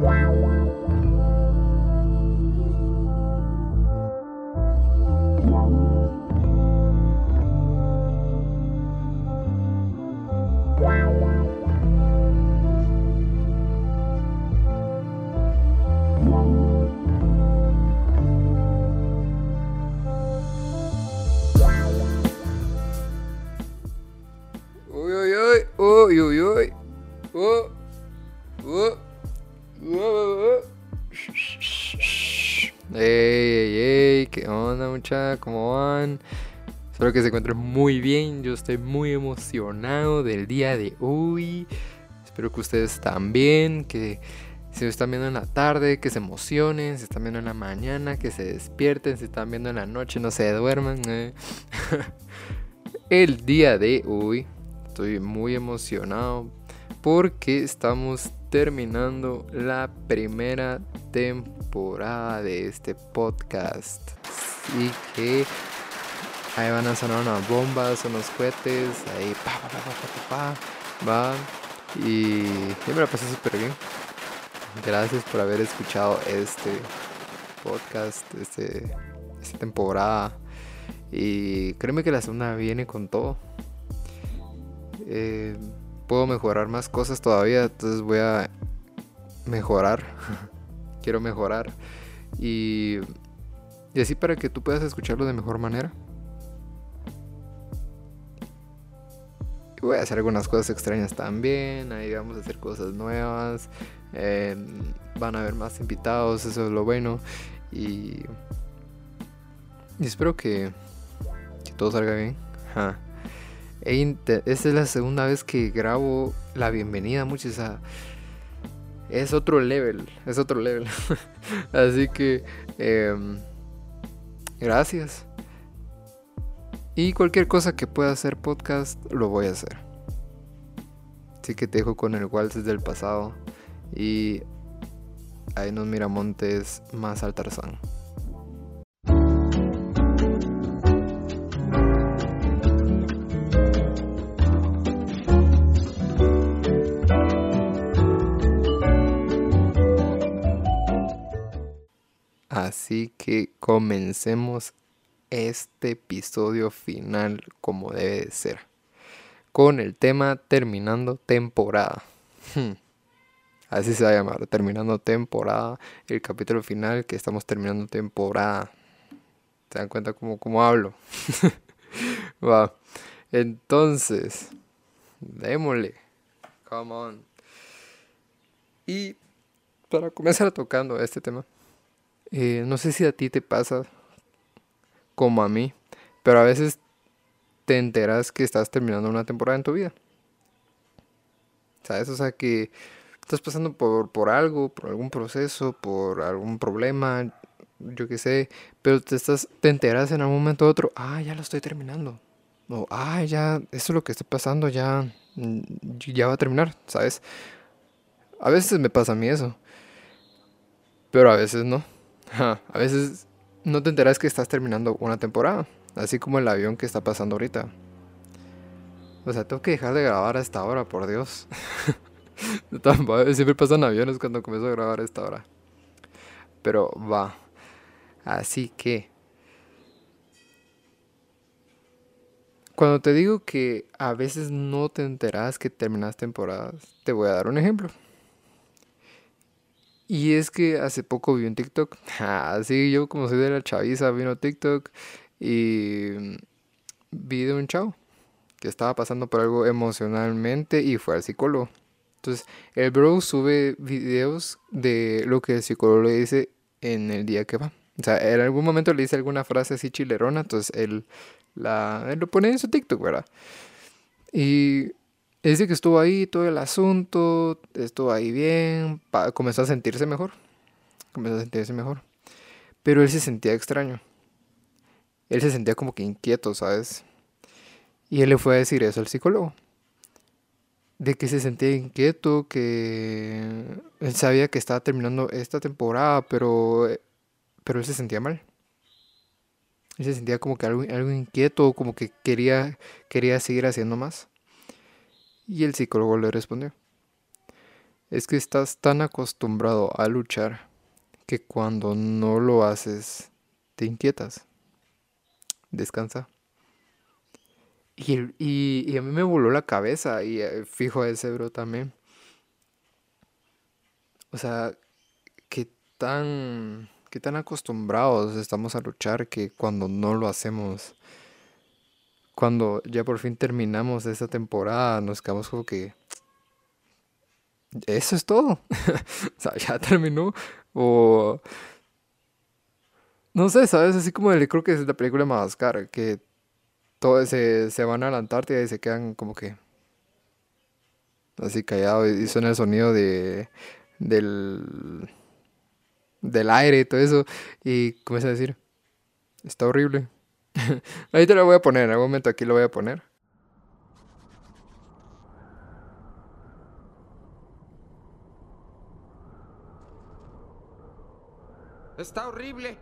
Wow. wow. Ey, ey, ey, ¿qué onda, mucha? ¿Cómo van? Espero que se encuentren muy bien. Yo estoy muy emocionado del día de hoy. Espero que ustedes también, que si lo están viendo en la tarde, que se emocionen, si están viendo en la mañana, que se despierten, si están viendo en la noche, no se duerman. eh. El día de hoy estoy muy emocionado porque estamos terminando la primera temporada de este podcast. Así que ahí van a sonar unas bombas, unos cohetes, ahí pa pa pa pa pa pa, va. Y me la pasé súper bien. Gracias por haber escuchado este podcast, este, esta temporada. Y créeme que la segunda viene con todo. Eh, puedo mejorar más cosas todavía, entonces voy a mejorar. Quiero mejorar. Y, y así para que tú puedas escucharlo de mejor manera. Voy a hacer algunas cosas extrañas también. Ahí vamos a hacer cosas nuevas. eh, van a haber más invitados, eso es lo bueno. Y, y espero que, que todo salga bien. Esta es la segunda vez que grabo la bienvenida, muchos. es otro level, es otro level. Así que, em, gracias. Y cualquier cosa que pueda hacer podcast, lo voy a hacer. Así que te dejo con el Waltz del pasado. Y ahí nos miramontes más al Tarzán. Que comencemos este episodio final como debe de ser. Con el tema terminando temporada. Hmm. Así se va a llamar, terminando temporada. El capítulo final que estamos terminando temporada. ¿Se dan cuenta cómo, cómo hablo? Entonces, démosle. Come on. Y para comenzar tocando este tema. Eh, no sé si a ti te pasa como a mí, pero a veces te enteras que estás terminando una temporada en tu vida. ¿Sabes? O sea que estás pasando por, por algo, por algún proceso, por algún problema, yo qué sé, pero te, estás, te enteras en algún momento u otro, ah, ya lo estoy terminando. O, ah, ya, eso es lo que está pasando, ya, mm, ya va a terminar, ¿sabes? A veces me pasa a mí eso, pero a veces no. A veces no te enteras que estás terminando una temporada, así como el avión que está pasando ahorita. O sea, tengo que dejar de grabar a esta hora, por Dios. Siempre pasan aviones cuando comienzo a grabar a esta hora. Pero va. Así que... Cuando te digo que a veces no te enteras que terminas temporadas, te voy a dar un ejemplo. Y es que hace poco vi un TikTok. Así yo como soy de la chaviza, vino TikTok y vi de un chavo que estaba pasando por algo emocionalmente y fue al psicólogo. Entonces, el bro sube videos de lo que el psicólogo le dice en el día que va. O sea, en algún momento le dice alguna frase así chilerona, entonces él, la, él lo pone en su TikTok, ¿verdad? Y dice que estuvo ahí todo el asunto, estuvo ahí bien, comenzó a sentirse mejor, comenzó a sentirse mejor. Pero él se sentía extraño. Él se sentía como que inquieto, ¿sabes? Y él le fue a decir eso al psicólogo. De que se sentía inquieto, que él sabía que estaba terminando esta temporada, pero, pero él se sentía mal. Él se sentía como que algo, algo inquieto, como que quería, quería seguir haciendo más. Y el psicólogo le respondió. es que estás tan acostumbrado a luchar que cuando no lo haces te inquietas. Descansa. Y, y, a mí me voló la cabeza y eh, fijo ese bro también. O sea, qué tan, qué tan acostumbrados estamos a luchar que cuando no lo hacemos, cuando ya por fin terminamos esta temporada, nos quedamos como que... Eso es todo. o sea, ya terminó. O... No sé, ¿sabes? Así como el, creo que es la película más cara, que todos se, se van a la Antártida y se quedan como que así callados y suena el sonido de del del aire y todo eso y comienza a decir está horrible ahí te lo voy a poner en algún momento aquí lo voy a poner está horrible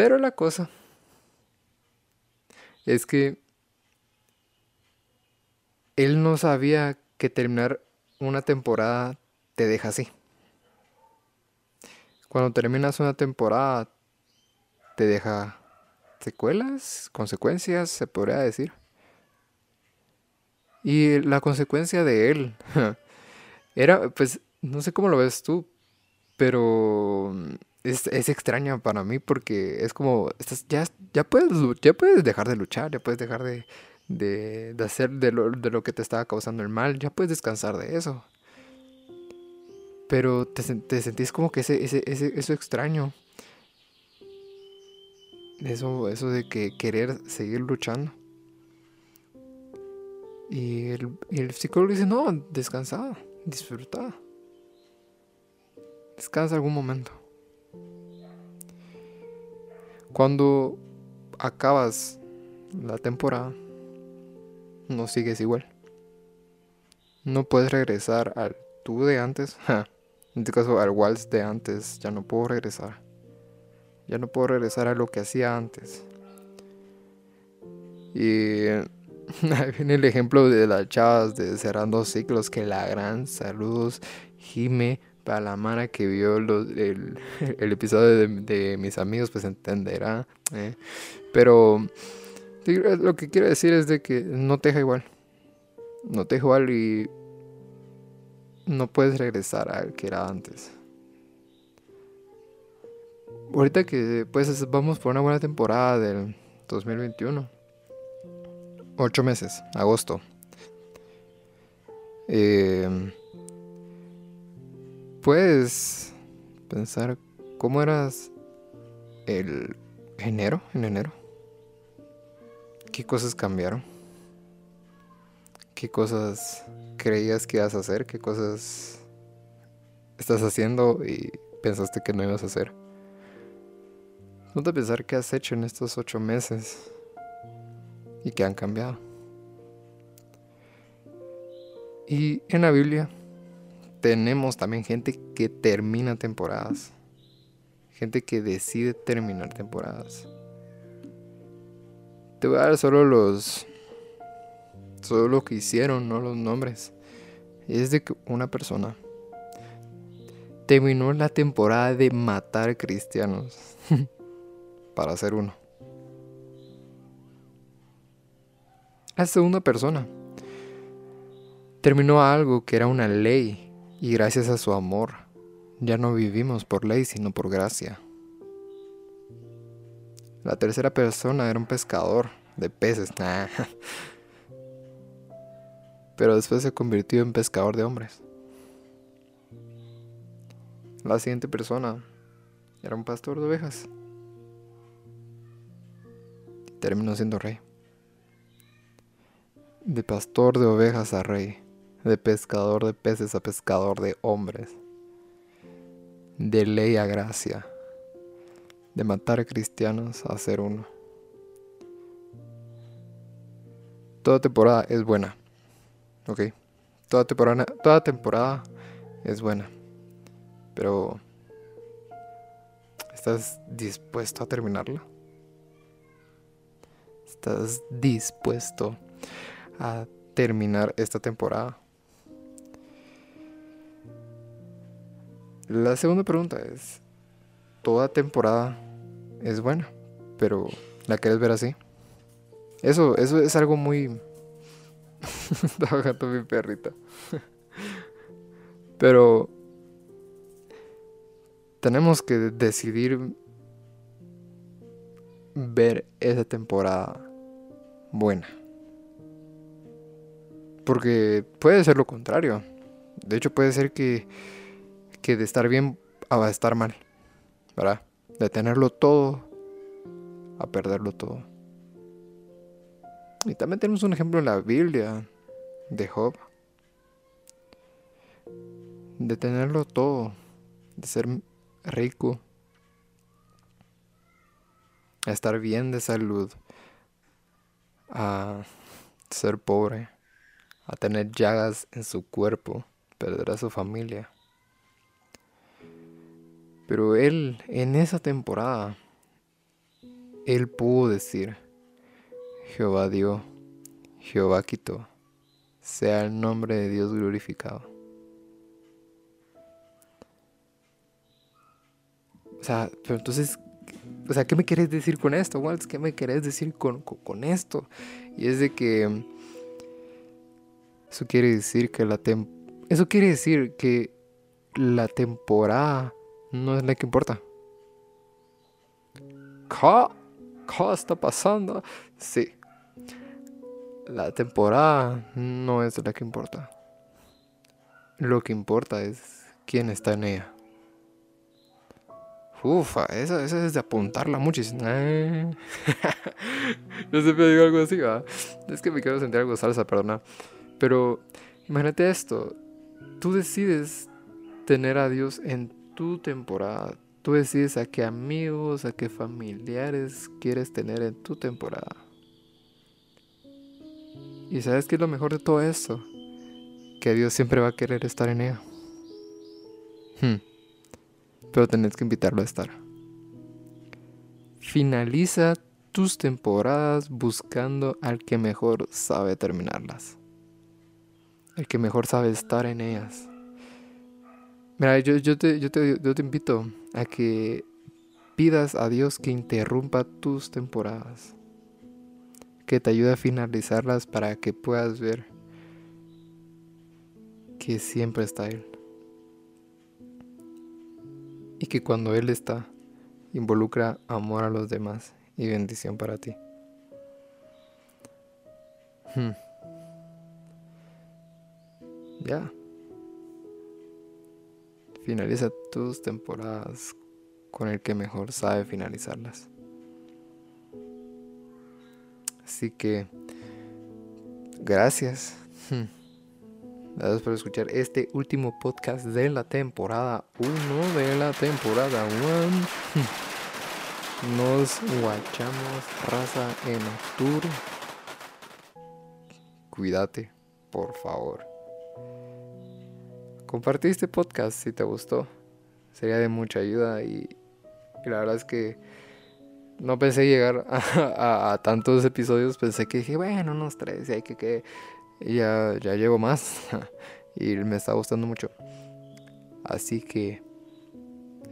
Pero la cosa es que él no sabía que terminar una temporada te deja así. Cuando terminas una temporada te deja secuelas, consecuencias, se podría decir. Y la consecuencia de él era, pues, no sé cómo lo ves tú, pero es, extraña para mí porque es como, ya, ya, puedes, ya puedes dejar de luchar, ya puedes dejar de, de, de hacer de lo, de lo, que te estaba causando el mal, ya puedes descansar de eso. Pero te, te sentís como que ese, ese, ese, eso extraño. Eso, eso de que querer seguir luchando. Y el, el psicólogo dice, no, descansa, disfruta. Descansa algún momento. Cuando acabas la temporada, no sigues igual. No puedes regresar al tú de antes. en este caso, al Waltz de antes. Ya no puedo regresar. Ya no puedo regresar a lo que hacía antes. Y ahí viene el ejemplo de las chavas de Cerrando Ciclos. Que la gran saludos, Jime para la mara que vio el, episodio de, mis amigos, pues entenderá. ¿eh? Pero lo que quiero decir es de que no te deja igual. No te deja igual y no puedes regresar al que era antes. Ahorita que pues vamos por una buena temporada del 2021. Ocho meses, agosto. Eh, puedes pensar cómo eras el enero, en enero. ¿Qué cosas cambiaron? ¿Qué cosas creías que ibas a hacer? ¿Qué cosas estás haciendo y pensaste que no ibas a hacer? No te pensar qué has hecho en estos ocho meses y qué han cambiado. Y en la Biblia tenemos también gente que termina temporadas. Gente que decide terminar temporadas. Te voy a dar solo los. Solo lo que hicieron, no los nombres. Es de que una persona terminó la temporada de matar cristianos para ser uno. La segunda persona terminó algo que era una ley y gracias a su amor, ya no vivimos por ley, sino por gracia. La tercera persona era un pescador de peces, pero después se convirtió en pescador de hombres. La siguiente persona era un pastor de ovejas. Y terminó siendo rey. De pastor de ovejas a rey de pescador de peces a pescador de hombres, de ley a gracia, de matar cristianos a ser uno. Toda temporada es buena, ¿ok? Toda temporada, es buena, pero ¿estás dispuesto a terminarla? ¿Estás dispuesto a terminar esta temporada. La segunda pregunta es, ¿toda temporada es buena? Pero ¿la quieres ver así? Eso, eso es algo muy... Bajando mi perrita. Pero tenemos que decidir ver esa temporada buena. Porque puede ser lo contrario. De hecho, puede ser que, que de estar bien a estar mal. ¿Verdad? De tenerlo todo a perderlo todo. Y también tenemos un ejemplo en la Biblia de Job. De tenerlo todo. De ser rico. A estar bien de salud. A ser pobre. A tener llagas en su cuerpo. Perder a su familia. Pero él en esa temporada, él pudo decir, Jehová dio, Jehová quitó, sea el nombre de Dios glorificado. O sea, pero entonces, o sea, ¿qué me querés decir con esto, Waltz? ¿Qué me querés decir con, con, esto? Y es de que eso quiere decir que la tem eso quiere decir que la temporada no es la que importa. ¿Qué? ¿Qué está pasando? Sí. La temporada no es la que importa. Lo que importa es quién está en ella. Ufa, esa, es de apuntarla muchísimo. Yo siempre digo algo así, ¿va? Es que me quiero sentir algo salsa, perdona. Pero imagínate esto. Tú decides tener a Dios en tu temporada. Tú decides a qué amigos, a qué familiares quieres tener en tu temporada. Y sabes que es lo mejor de todo esto, que Dios siempre va a querer estar en ella. Hmm pero tenés que invitarlo a estar. Finaliza tus temporadas buscando al que mejor sabe terminarlas. El que mejor sabe estar en ellas. Mira, yo, yo, te, yo, te, yo te invito a que pidas a Dios que interrumpa tus temporadas. Que te ayude a finalizarlas para que puedas ver que siempre está Él y que cuando Él está, involucra amor a los demás y bendición para ti. Hmm. Ya. Finaliza tus temporadas con el que mejor sabe finalizarlas. Así que, gracias. Gracias por escuchar este último podcast de la temporada 1 de la temporada 1. Nos guachamos raza en octubre. Cuídate, por favor. Compartí este podcast si te gustó. Sería de mucha ayuda y, la verdad es que no pensé llegar a, tantos episodios. Pensé que dije, bueno, unos tres y hay que que ya, ya llevo más y me está gustando mucho. Así que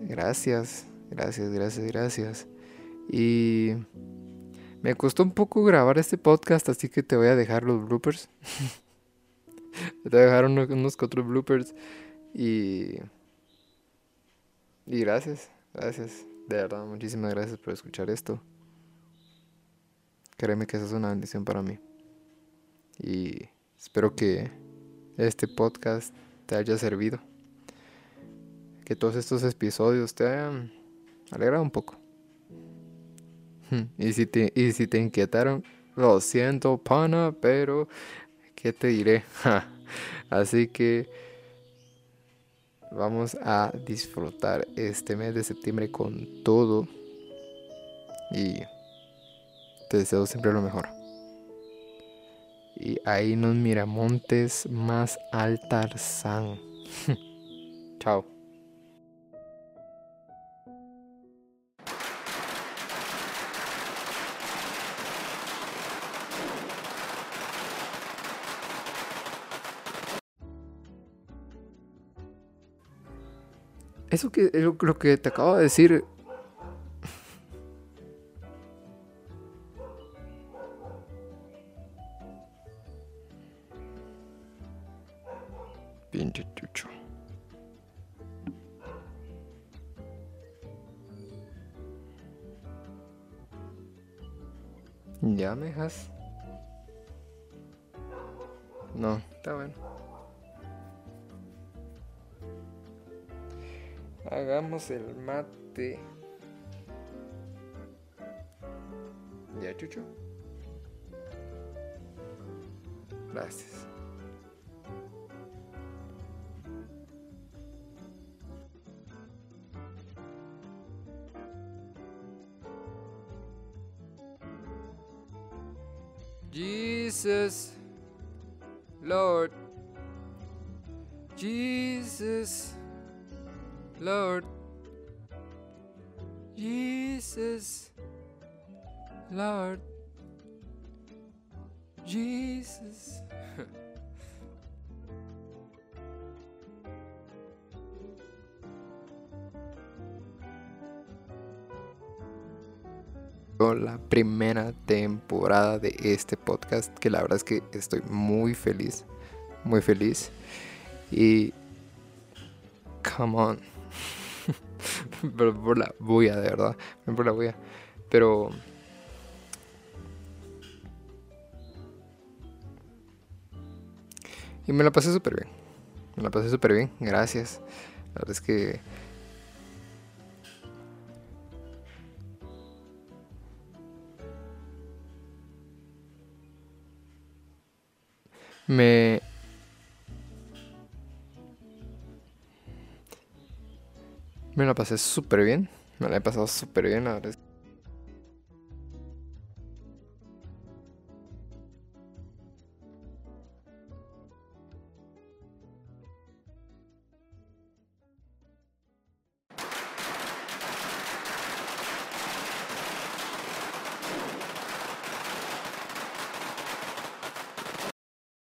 gracias, gracias, gracias, gracias. Y me costó un poco grabar este podcast, así que te voy a dejar los bloopers. te voy a dejar unos, unos cuatro bloopers. Y, y gracias, gracias. De verdad, muchísimas gracias por escuchar esto. Créeme que eso es una bendición para mí. Y Espero que este podcast te haya servido. Que todos estos episodios te hayan alegrado un poco. Y si te, y si te inquietaron, lo siento, pana, pero ¿qué te diré? Así que vamos a disfrutar este mes de septiembre con todo. Y te deseo siempre lo mejor y ahí nos miramontes más altarzán. Chao. Eso que lo, lo que te acabo de decir. Pinche chucho. ¿Ya me dejas? No, está bueno. Hagamos el mate. ¿Ya, Chucho? Gracias. Jesus, Lord, Jesus, Lord, Jesus, Lord, Jesus. la primera temporada de este podcast que la verdad es que estoy muy feliz muy feliz. Y come on pero por la bulla de verdad. Por la bulla. Pero y me la pasé súper bien. Me la pasé súper bien gracias. La verdad es que Me... Me la pasé súper bien. Me la he pasado súper bien.